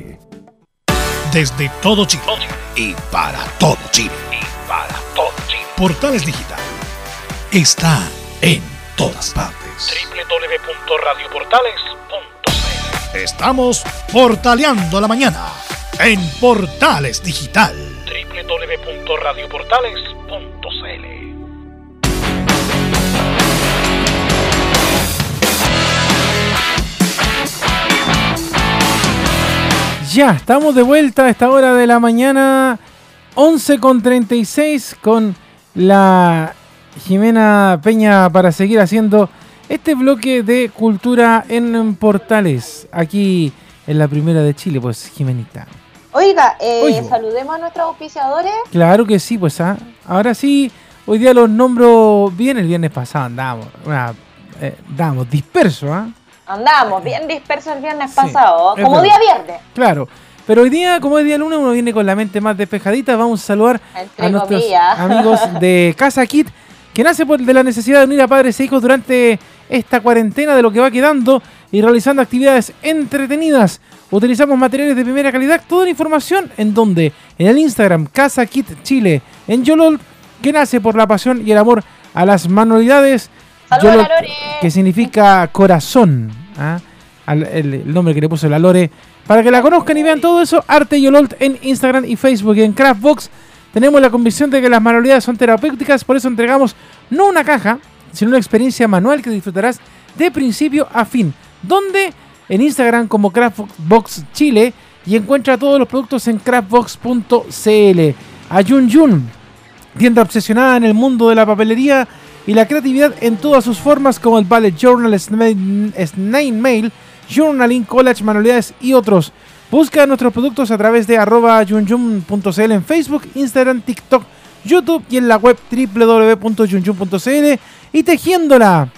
Desde todo Chile y para todo Chile. Y para todo Chile. Portales Digital está en todas partes. www.radioportales.cl Estamos portaleando la mañana en Portales Digital. www.radioportales.cl Ya, estamos de vuelta a esta hora de la mañana, 11 con 36, con la Jimena Peña para seguir haciendo este bloque de cultura en portales, aquí en la primera de Chile, pues Jimenita. Oiga, eh, saludemos a nuestros auspiciadores. Claro que sí, pues ah. ahora sí, hoy día los nombro bien, el viernes pasado andábamos, una, eh, dispersos, ¿ah? Andamos bien dispersos el viernes pasado, como verdad. día viernes. Claro. Pero hoy día, como es día lunes, uno viene con la mente más despejadita. Vamos a saludar Entre a nuestros comillas. amigos de Casa Kit, que nace por de la necesidad de unir a padres e hijos durante esta cuarentena de lo que va quedando y realizando actividades entretenidas. Utilizamos materiales de primera calidad. Toda la información en donde? En el Instagram Casa Kit Chile, en Yolol, que nace por la pasión y el amor a las manualidades. Saludos a Yolol, que significa corazón. ¿Ah? El, nombre que le puso la Lore. Para que la conozcan y vean todo eso, Arte Yololt en Instagram y Facebook. Y en Craftbox tenemos la convicción de que las manualidades son terapéuticas, por eso entregamos no una caja, sino una experiencia manual que disfrutarás de principio a fin. Donde en Instagram como Craftbox Chile y encuentra todos los productos en craftbox.cl. A Yun Yun, tienda obsesionada en el mundo de la papelería y la creatividad en todas sus formas como el Ballet Journal, Sna- Snail Mail, Journaling, College, Manualidades y otros. Busca nuestros productos a través de arroba yunyun.cl en Facebook, Instagram, TikTok, YouTube y en la web www.yunyun.cl y tejiéndola.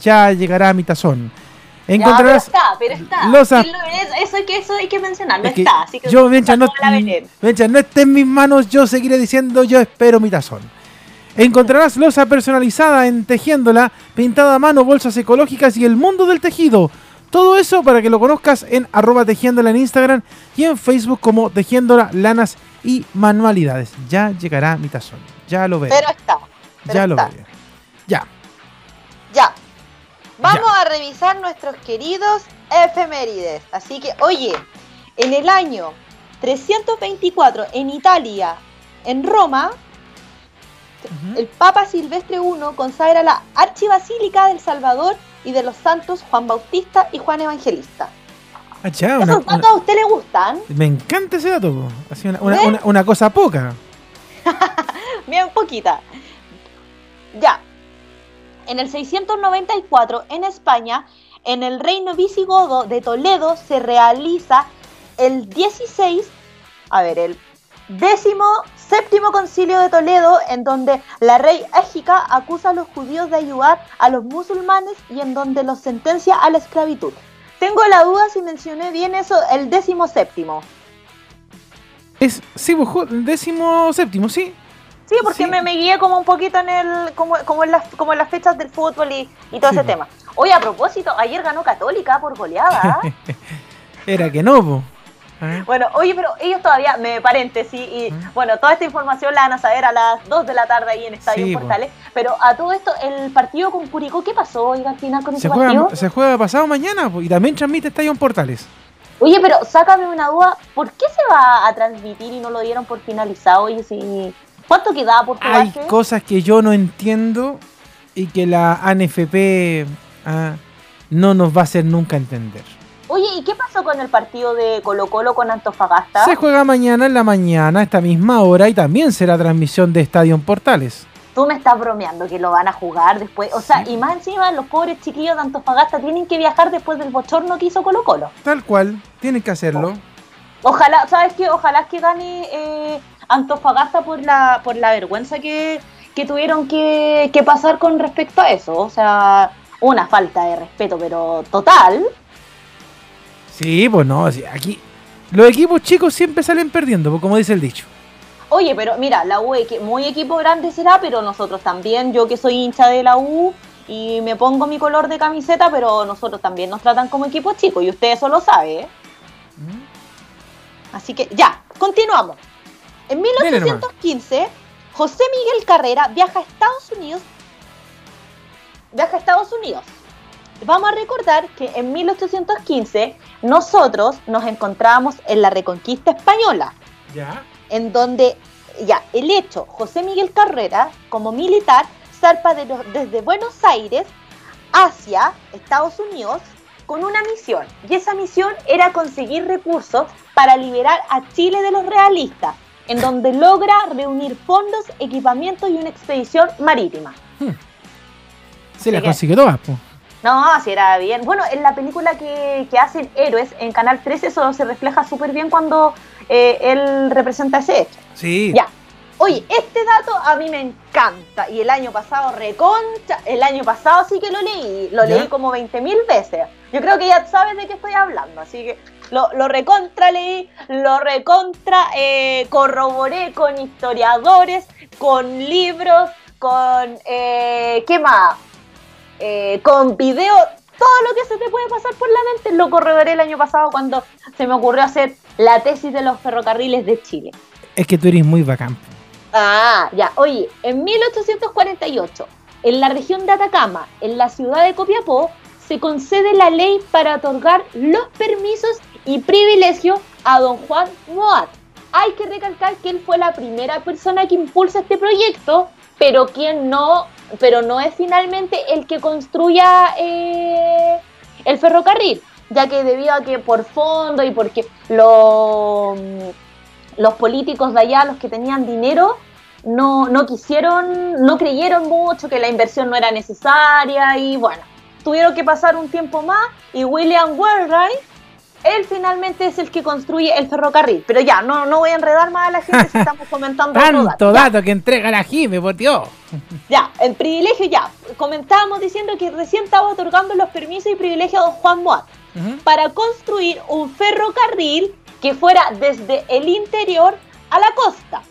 Ya llegará a mi tazón. Encontrarás Ya, pero está, pero está. eso, hay que, eso hay que mencionarlo, es que está. Así que yo mientras no, mientras no esté en mis manos, yo seguiré diciendo yo espero mi tazón. Encontrarás losa personalizada en Tejiéndola, pintada a mano, bolsas ecológicas y el mundo del tejido. Todo eso para que lo conozcas en arroba tejiéndola en Instagram y en Facebook como Tejiéndola, Lanas y Manualidades. Ya llegará mi tazón. Ya lo veré. Pero está. pero ya lo veré. Ya. Ya. Vamos a revisar nuestros queridos efemérides. Así que, oye, en el año 324 en Italia, en Roma, el Papa Silvestre I consagra la Archibasílica del Salvador y de los santos Juan Bautista y Juan Evangelista. Ah, ya, ¿Esos una- datos a usted le gustan? me encanta ese dato. po. Así una, una- ¿Ven? una- una cosa poca. Bien poquita. Ya. En el 694, en España, en el reino visigodo de Toledo, se realiza el 16, a ver, el décimo séptimo concilio de Toledo, en donde la rey Égica acusa a los judíos de ayudar a los musulmanes y en donde los sentencia a la esclavitud. Tengo la duda si mencioné bien eso, el décimo séptimo. Es, sí, pues, ju- décimo séptimo, sí. Sí, porque Me, me guié como un poquito en el, como, como en las, como en las fechas del fútbol y, y todo Sí, ese po. tema. Oye, a propósito, ayer ganó Católica por goleada. ¿ah? Era que no, po. Ah, bueno, oye, pero ellos todavía, me paréntesis, y bueno, toda esta información la van a saber a las 2 de la tarde ahí en Estadio Sí, po. Portales. Pero a todo esto, el partido con Curicó, ¿qué pasó, oiga, al final con Se ese partido? se juega pasado mañana po, y también transmite Estadio Portales. Oye, pero sácame una duda, ¿por qué se va a transmitir y no lo dieron por finalizado? Oye, si... ¿Cuánto quedaba por Hay cosas que yo no entiendo y que la ANFP ah, no nos va a hacer nunca entender. Oye, ¿y qué pasó con el partido de Colo Colo con Antofagasta? Se juega mañana en la mañana, a esta misma hora, y también será transmisión de Estadio Portales. Tú me estás bromeando que lo van a jugar después. O sea, y más encima los pobres chiquillos de Antofagasta tienen que viajar después del bochorno que hizo Colo Colo. Tal cual, tienen que hacerlo. Ojalá, ¿sabes qué? Ojalá que gane eh, Antofagasta por la, por la vergüenza que, que tuvieron que, que pasar con respecto a eso. O sea, una falta de respeto, pero total. Sí, pues no, aquí los equipos chicos siempre salen perdiendo, pues, como dice el dicho. Oye, pero mira, la U muy equipo grande será, pero nosotros también, yo que soy hincha de la U y me pongo mi color de camiseta, pero nosotros también nos tratan como equipo chico y usted eso lo sabe. ¿eh? Así que ya, continuamos. En Dele nomás. 1815, José Miguel Carrera viaja a Estados Unidos. Viaja a Estados Unidos. Vamos a recordar que en 1815 nosotros nos encontrábamos en la Reconquista Española Ya. en donde ya el hecho José Miguel Carrera como militar zarpa de los- desde Buenos Aires hacia Estados Unidos con una misión y esa misión era conseguir recursos para liberar a Chile de los realistas en donde logra reunir fondos, equipamiento y una expedición marítima. Se la que- consiguió todas, pues. No, si era bien. Bueno, en la película que, que hacen Héroes en Canal 13 eso se refleja súper bien cuando eh, él representa ese hecho. Sí. Ya. Oye, este dato a mí me encanta. Y el año pasado, reconcha, el año pasado sí que lo leí. Lo ¿Ya? leí como 20 mil veces. Yo creo que ya sabes de qué estoy hablando. Así que lo, lo recontra leí, lo recontra eh, corroboré con historiadores, con libros, con... Eh, ¿Qué más? Eh, con video, todo lo que se te puede pasar por la mente lo corroboré el año pasado cuando se me ocurrió hacer la tesis de los ferrocarriles de Chile. Es que tú eres muy bacán. Ah, ya. Oye, en 1848, en la región de Atacama, en la ciudad de Copiapó, se concede la ley para otorgar los permisos y privilegios a don Juan Moat. Hay que recalcar que él fue la primera persona que impulsa este proyecto, pero quien no, pero no es finalmente el que construya eh, el ferrocarril, ya que debido a que por fondo y porque lo, los políticos de allá, los que tenían dinero, no, no quisieron, no creyeron mucho que la inversión no era necesaria y bueno, tuvieron que pasar un tiempo más y William Wheelwright, él finalmente es el que construye el ferrocarril. Pero ya, no, no voy a enredar más a la gente si estamos comentando dato. Tanto dato que entrega la Jime, por Dios. Ya, el privilegio ya. Comentábamos diciendo que recién estaba otorgando los permisos y privilegios a don Juan Moat para construir un ferrocarril que fuera desde el interior a la costa.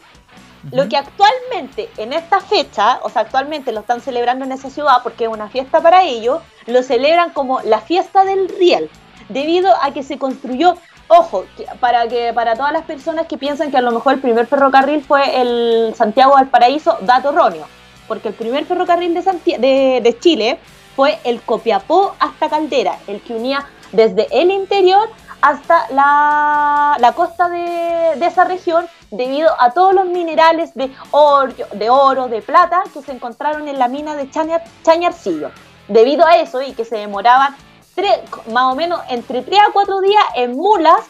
Lo que actualmente en esta fecha, o sea, actualmente lo están celebrando en esa ciudad porque es una fiesta para ellos, lo celebran como la fiesta del riel, debido a que se construyó, ojo, para que para todas las personas que piensan que a lo mejor el primer ferrocarril fue el Santiago del Paraíso, dato erróneo, porque el primer ferrocarril de, Santi- de, de Chile fue el Copiapó hasta Caldera, el que unía desde el interior hasta la, la costa de, de esa región debido a todos los minerales de oro, de oro, de plata que se encontraron en la mina de Chañar- Chañarcillo. Debido a eso y que se demoraban tres, más o menos entre 3 a 4 días en mulas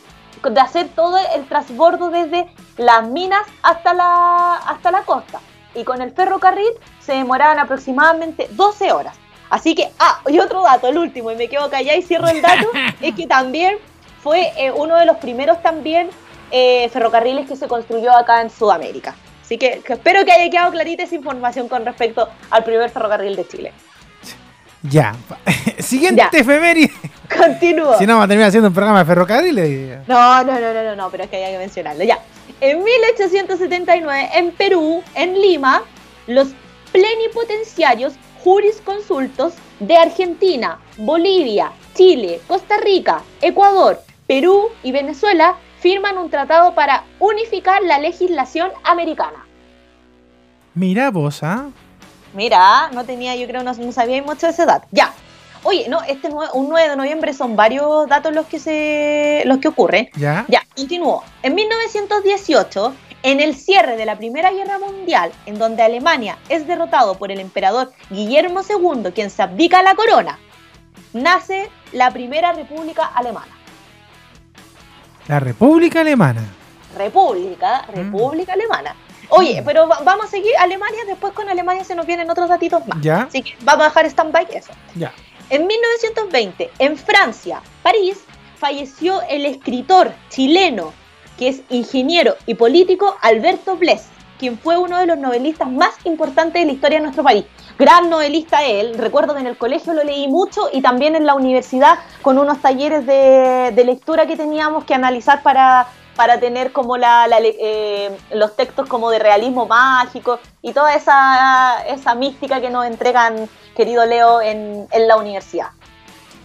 de hacer todo el transbordo desde las minas hasta la, hasta la costa. Y con el ferrocarril se demoraban aproximadamente 12 horas. Así que, ah, y otro dato, el último, y me quedo callada y cierro el dato, es que también fue eh, uno de los primeros también eh, ferrocarriles que se construyó acá en Sudamérica. Así que, que espero que haya quedado clarita esa información con respecto al primer ferrocarril de Chile. Ya. Siguiente efeméride. Continúo. Si no, vamos a terminar haciendo un programa de ferrocarriles. No, no, no, no, no, no, pero es que hay que mencionarlo. Ya. En 1879, en Perú, en Lima, los plenipotenciarios jurisconsultos de Argentina, Bolivia, Chile, Costa Rica, Ecuador, Perú y Venezuela firman un tratado para unificar la legislación americana. Mira vos, ¿ah? Mira, no tenía, yo creo, no, no sabía mucho de esa edad. Ya. Oye, no, este un 9 de noviembre son varios datos los que se los que ocurren. Ya. Ya, continúo. En 1918, en el cierre de la Primera Guerra Mundial, en donde Alemania es derrotado por el emperador Guillermo II, quien se abdica la corona, nace la Primera República Alemana. La República Alemana. República, República Alemana. Oye, pero va- vamos a seguir Alemania, después con Alemania se nos vienen otros datitos más. Ya. Así que vamos a dejar stand-by eso. Ya. En 1920, en Francia, París, falleció el escritor chileno, que es ingeniero y político, Alberto Bles, quien fue uno de los novelistas más importantes de la historia de nuestro país. Gran novelista él, recuerdo que en el colegio lo leí mucho y también en la universidad con unos talleres de, de lectura que teníamos que analizar para, para tener como la, la le- eh, los textos como de realismo mágico y toda esa, esa mística que nos entregan, querido Leo, en, en la universidad.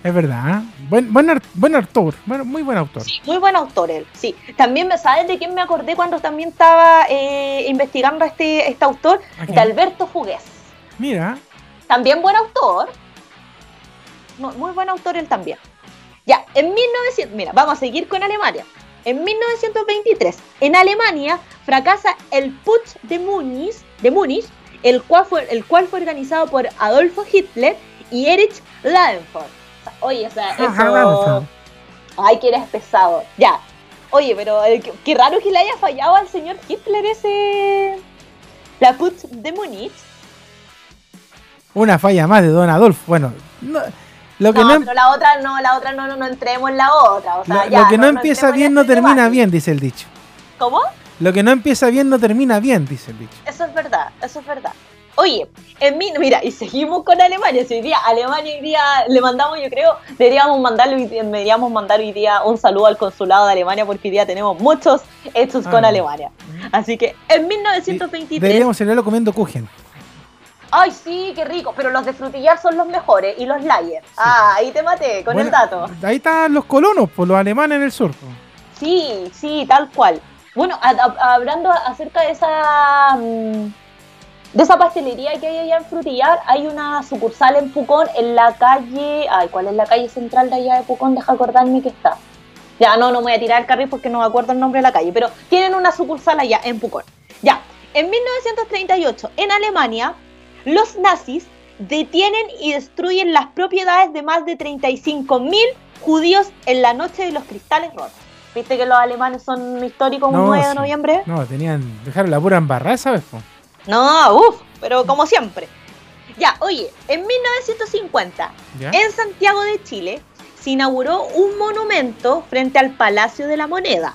Es verdad. ¿eh? Buen, buen, autor. Muy buen autor. Muy buen autor él, sí. También, me ¿sabes de quién me acordé cuando también estaba eh, investigando a este, este autor? De Alberto Fugués. Mira. También buen autor. Mu- Muy buen autor él también. Ya, en 1900, mira, vamos a seguir con Alemania. En 1923, en Alemania fracasa el Putsch de Múnich, de Múnich el, cual fue, el cual fue organizado por Adolfo Hitler y Erich sea, Oye, o sea, eso... Ay, que eres pesado. Ya. Oye, pero eh, qué, qué raro que le haya fallado al señor Hitler ese... La Putsch de Múnich. Una falla más de Don Adolfo. Bueno, no- lo que no, no, pero la otra no, la otra no, no, no entremos en la otra. O sea, lo, ya, lo que no, empieza bien no ese termina debate. bien, dice el dicho. ¿Cómo? Lo que no empieza bien no termina bien, dice el dicho. Eso es verdad, eso es verdad. Oye, en mí, mira, y seguimos con Alemania. Si hoy día Alemania hoy día le mandamos, yo creo, deberíamos mandarle deberíamos mandar hoy día un saludo al consulado de Alemania porque hoy día tenemos muchos hechos con Ah. Alemania. Así que en 1923 Deberíamos celebrarlo comiendo Kuchen. Ay, sí, qué rico, pero los de frutillar son los mejores y los Layer. Ah, ahí te maté con el dato. Ahí están los colonos, pues los alemanes en el sur. pues. Sí, sí, tal cual. Bueno, a- a- hablando acerca de esa mm, de esa pastelería que hay allá en Frutillar, hay una sucursal en Pucón en la calle, ay, ¿cuál es la calle central de allá de Pucón? Deja acordarme que está. Ya, no, no me voy a tirar el carril porque no me acuerdo el nombre de la calle, pero tienen una sucursal allá en Pucón. Ya, en 1938, en Alemania, los nazis detienen y destruyen las propiedades de más de 35.000 judíos en la noche de los cristales rotos. ¿Viste que los alemanes son históricos un 9 de sí. noviembre? No, tenían, dejaron la pura embarrada, ¿sabes? po? No, uff, pero como siempre. Ya, oye, en 1950, ¿Ya? en Santiago de Chile, se inauguró un monumento frente al Palacio de la Moneda.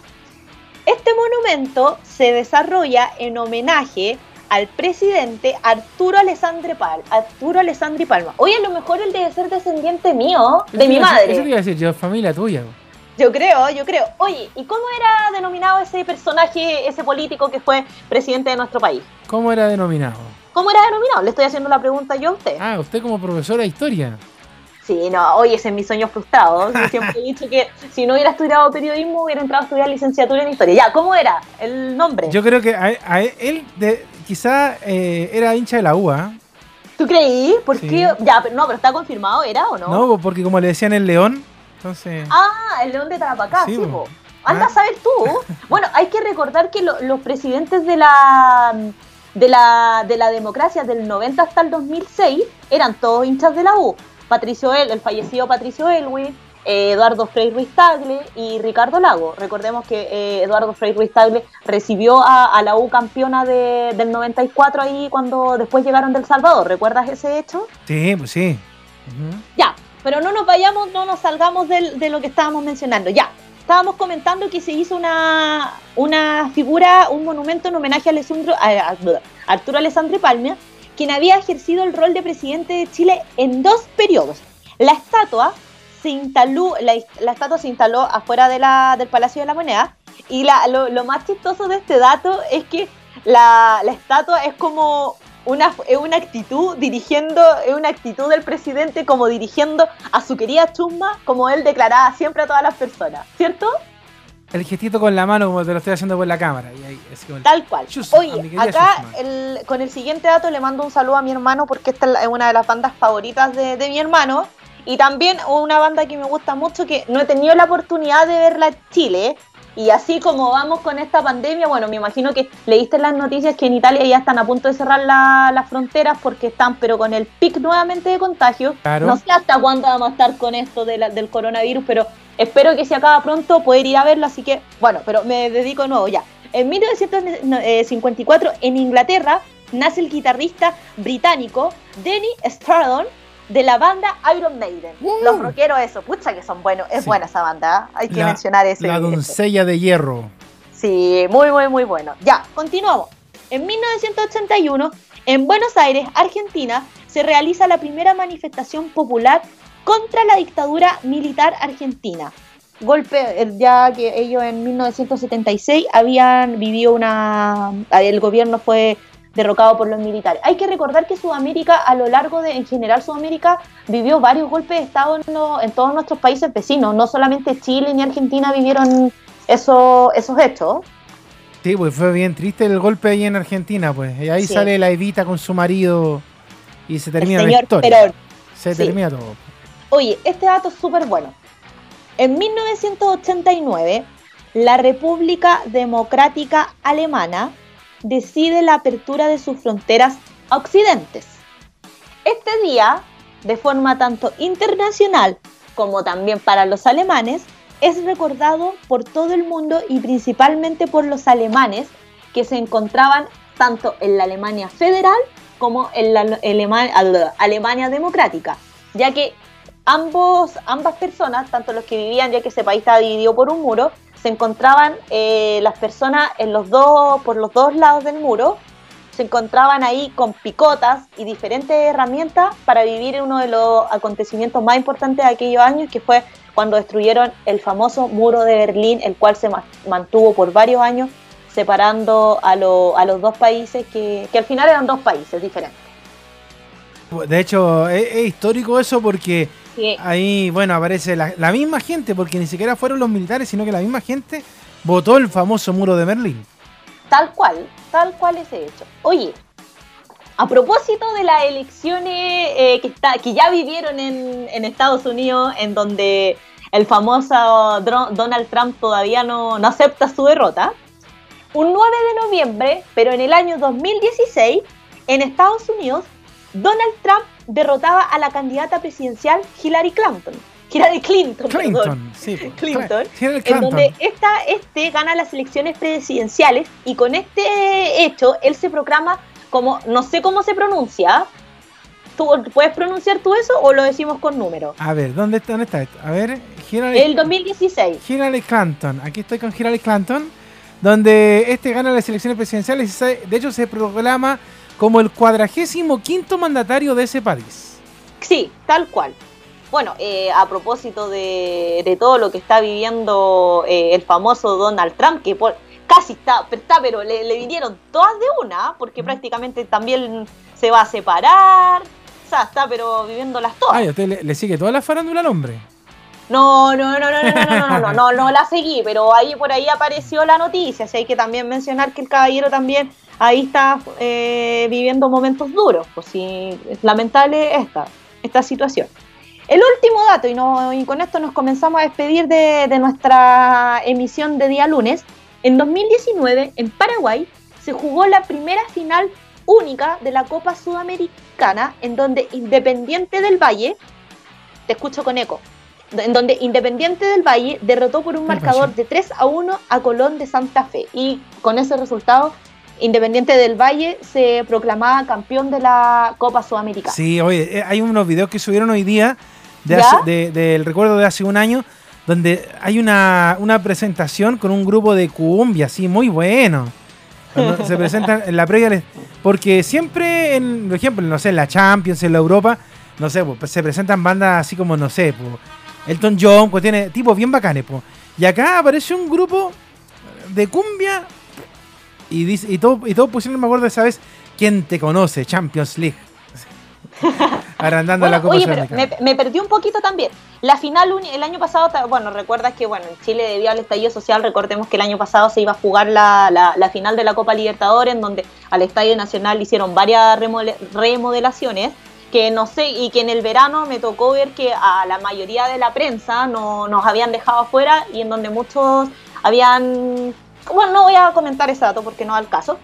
Este monumento se desarrolla en homenaje al presidente Arturo Alessandri Palma. Arturo Alessandri Palma. Oye, a lo mejor él debe ser descendiente mío, de mi madre. Eso te iba a decir, yo, familia tuya. Yo creo, yo creo. Oye, ¿y cómo era denominado ese personaje, ese político que fue presidente de nuestro país? ¿Cómo era denominado? ¿Cómo era denominado? Le estoy haciendo la pregunta yo a usted. Ah, usted como profesora de historia. Sí, no, oye, ese es mi sueño frustrado. Yo siempre he dicho que si no hubiera estudiado periodismo, hubiera entrado a estudiar licenciatura en historia. Ya, ¿cómo era el nombre? Yo creo que a, a él de, quizá eh, era hincha de la UA. ¿Tú creí? ¿Por Sí. qué? Ya, pero no, pero está confirmado, ¿era o no? ¿no? porque como le decían el león, entonces... Ah, el león de Tarapacá, Sí, sí, po. po. Anda Ah. a saber tú. Bueno, hay que recordar que lo- los presidentes de la, de, la, de la democracia del 90 hasta el 2006 eran todos hinchas de la U. Patricio El, el fallecido Patricio Elwin, eh, Eduardo Frei Ruiz Tagle y Ricardo Lago. Recordemos que eh, Eduardo Frei Ruiz Tagle recibió a, a la U campeona de- del 94 ahí cuando después llegaron del Salvador. ¿Recuerdas ese hecho? Sí, pues sí. Ya, pero no nos vayamos, no nos salgamos del- de lo que estábamos mencionando. Ya, estábamos comentando que se hizo una, una figura, un monumento en homenaje a, Alessandro, a, a- a Arturo Alessandri Palma, quien había ejercido el rol de presidente de Chile en dos periodos. La estatua se instaló, la, la estatua se instaló afuera de la, del Palacio de la Moneda y la, lo, lo más chistoso de este dato es que la, la estatua es como una, una actitud dirigiendo, es una actitud del presidente como dirigiendo a su querida chusma, como él declaraba siempre a todas las personas, ¿cierto? El gestito con la mano como te lo estoy haciendo por la cámara. Y ahí, el- Tal cual. Mi Oye, acá el- con el siguiente dato le mando un saludo a mi hermano porque esta es una de las bandas favoritas de, de mi hermano. Y también una banda que me gusta mucho que no he tenido la oportunidad de verla en Chile. Y así como vamos con esta pandemia, bueno, me imagino que leíste las noticias que en Italia ya están a punto de cerrar la- las fronteras porque están, pero con el pic nuevamente de contagio. Claro. No sé hasta cuándo vamos a estar con esto de la- del coronavirus, pero espero que se acaba pronto poder ir a verlo. Así que, bueno, pero me dedico de nuevo ya. En 1954, en Inglaterra, nace el guitarrista británico Denny Stradon de la banda Iron Maiden. Los rockeros, eso, pucha que son buenos. Es buena esa banda, ¿eh? hay que La- mencionar ese. La doncella de hierro. Sí, muy, muy, muy bueno. Ya, continuamos. En 1981, en Buenos Aires, Argentina, se realiza la primera manifestación popular contra la dictadura militar argentina. Golpe, eh, ya que ellos en 1976 habían vivido una... El gobierno fue derrocado por los militares. Hay que recordar que Sudamérica, a lo largo de, en general Sudamérica, vivió varios golpes de Estado en, lo- en todos nuestros países vecinos. No solamente Chile ni Argentina vivieron eso- esos hechos. Sí, pues fue bien triste el golpe ahí en Argentina, pues. Y ahí Sí. sale la Evita con su marido y se termina la señor historia. Perón. Se Sí. termina todo. Oye, este dato es súper bueno. En 1989, la República Democrática Alemana decide la apertura de sus fronteras a occidentes. Este día, de forma tanto internacional como también para los alemanes, es recordado por todo el mundo y principalmente por los alemanes que se encontraban tanto en la Alemania federal como en la Alema- al- Alemania democrática, ya que ambos, ambas personas, tanto los que vivían, ya que ese país estaba dividido por un muro, se encontraban eh, las personas en los dos, por los dos lados del muro, se encontraban ahí con picotas y diferentes herramientas para vivir uno de los acontecimientos más importantes de aquellos años, que fue cuando destruyeron el famoso muro de Berlín, el cual se ma- mantuvo por varios años separando a, lo- a los dos países, que, que al final eran dos países diferentes. De hecho, es, es histórico eso porque Sí. ahí, bueno, aparece la, la misma gente, porque ni siquiera fueron los militares, sino que la misma gente votó el famoso muro de Berlín. Tal cual, tal cual ese hecho. Oye, a propósito de las elecciones eh, que, está, que ya vivieron en, en Estados Unidos, en donde el famoso Donald Trump todavía no, no acepta su derrota, un 9 de noviembre, pero en el año 2016, en Estados Unidos, Donald Trump derrotaba a la candidata presidencial Hillary Clinton. Hillary Clinton, perdón. Clinton, sí. pues. Clinton, Hillary en Clinton. donde esta, este gana las elecciones presidenciales y con este hecho él se proclama como, no sé cómo se pronuncia, ¿tú puedes pronunciar tú eso o lo decimos con números? A ver, ¿dónde está, dónde está esto? A ver, Hillary, El 2016. Hillary Clinton. Aquí estoy con Hillary Clinton, donde este gana las elecciones presidenciales y de hecho se proclama como el cuadragésimo quinto mandatario de ese país. Sí, tal cual. Bueno, eh, a propósito de, de todo lo que está viviendo eh, el famoso Donald Trump, que por- casi está, pero, está, pero le, le vinieron todas de una, porque prácticamente también se va a separar, o sea, está pero viviéndolas todas. Ay, usted le, le sigue toda la farándula al hombre. No, no, no, no, no, no, no, no, no, no, no la seguí, pero ahí por ahí apareció la noticia. Así hay que también mencionar que el caballero también ahí está eh, viviendo momentos duros. Pues sí, es lamentable esta, esta situación. El último dato, y, no, y con esto nos comenzamos a despedir de, de nuestra emisión de día lunes. En 2019, en Paraguay, se jugó la primera final única de la Copa Sudamericana, en donde Independiente del Valle, te escucho con eco, en donde Independiente del Valle derrotó por un marcador de 3 a 1 a Colón de Santa Fe. Y con ese resultado, Independiente del Valle se proclamaba campeón de la Copa Sudamericana. Sí, oye, eh, hay unos videos que subieron hoy día del recuerdo de hace un año, donde hay una, una presentación con un grupo de cumbia, así, muy bueno. Cuando se presentan en la previa, les- porque siempre, en, por ejemplo, no sé, en la Champions, en la Europa, no sé, pues, se presentan bandas así como, no sé, pues, Elton John, pues tiene tipos bien bacanes, pues. Y acá aparece un grupo de cumbia y, dice, y, todo, y todos pusieron, me acuerdo esa vez, ¿quién te conoce? Champions League. Agrandando la Bueno, Copa oye, pero me, me perdí un poquito también. La final el año pasado, bueno, recuerdas que bueno, en Chile debido al estallido social, recordemos que el año pasado se iba a jugar la, la- la final de la Copa Libertadores, en donde al Estadio Nacional hicieron varias remodelaciones, que no sé, y que en el verano me tocó ver que a la mayoría de la prensa no, nos habían dejado afuera y en donde muchos habían... Bueno, no voy a comentar ese dato porque no da el caso,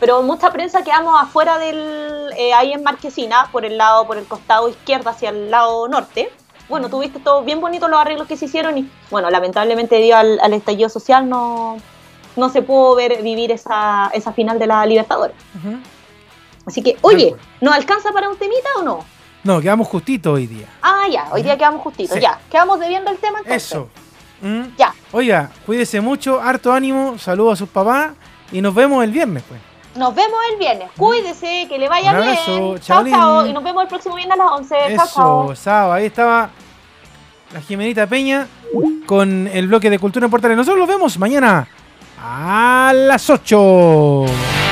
pero mucha prensa quedamos afuera del eh, ahí en Marquesina por el lado por el costado izquierdo hacia el lado norte bueno tuviste todo bien bonito los arreglos que se hicieron y bueno lamentablemente debido al, al estallido social no no se pudo ver vivir esa, esa final de la Libertadores. Así que, oye, ¿nos alcanza para un temita o no? No, quedamos justito hoy día. Ah, ya, hoy día quedamos justitos, Sí. ya. Quedamos debiendo el tema entonces. Eso. ¿Mm? Ya. Oiga, cuídese mucho, harto ánimo, saludos a sus papás y nos vemos el viernes, pues. Nos vemos el viernes. Cuídese, que le vaya Un bien. abrazo, Chao, chaolín. chao. Y nos vemos el próximo viernes a las 11. Chao, chao. Eso, Saba, ahí estaba la Jimenita Peña con el bloque de Cultura en Portales. Nosotros los vemos mañana a las 8.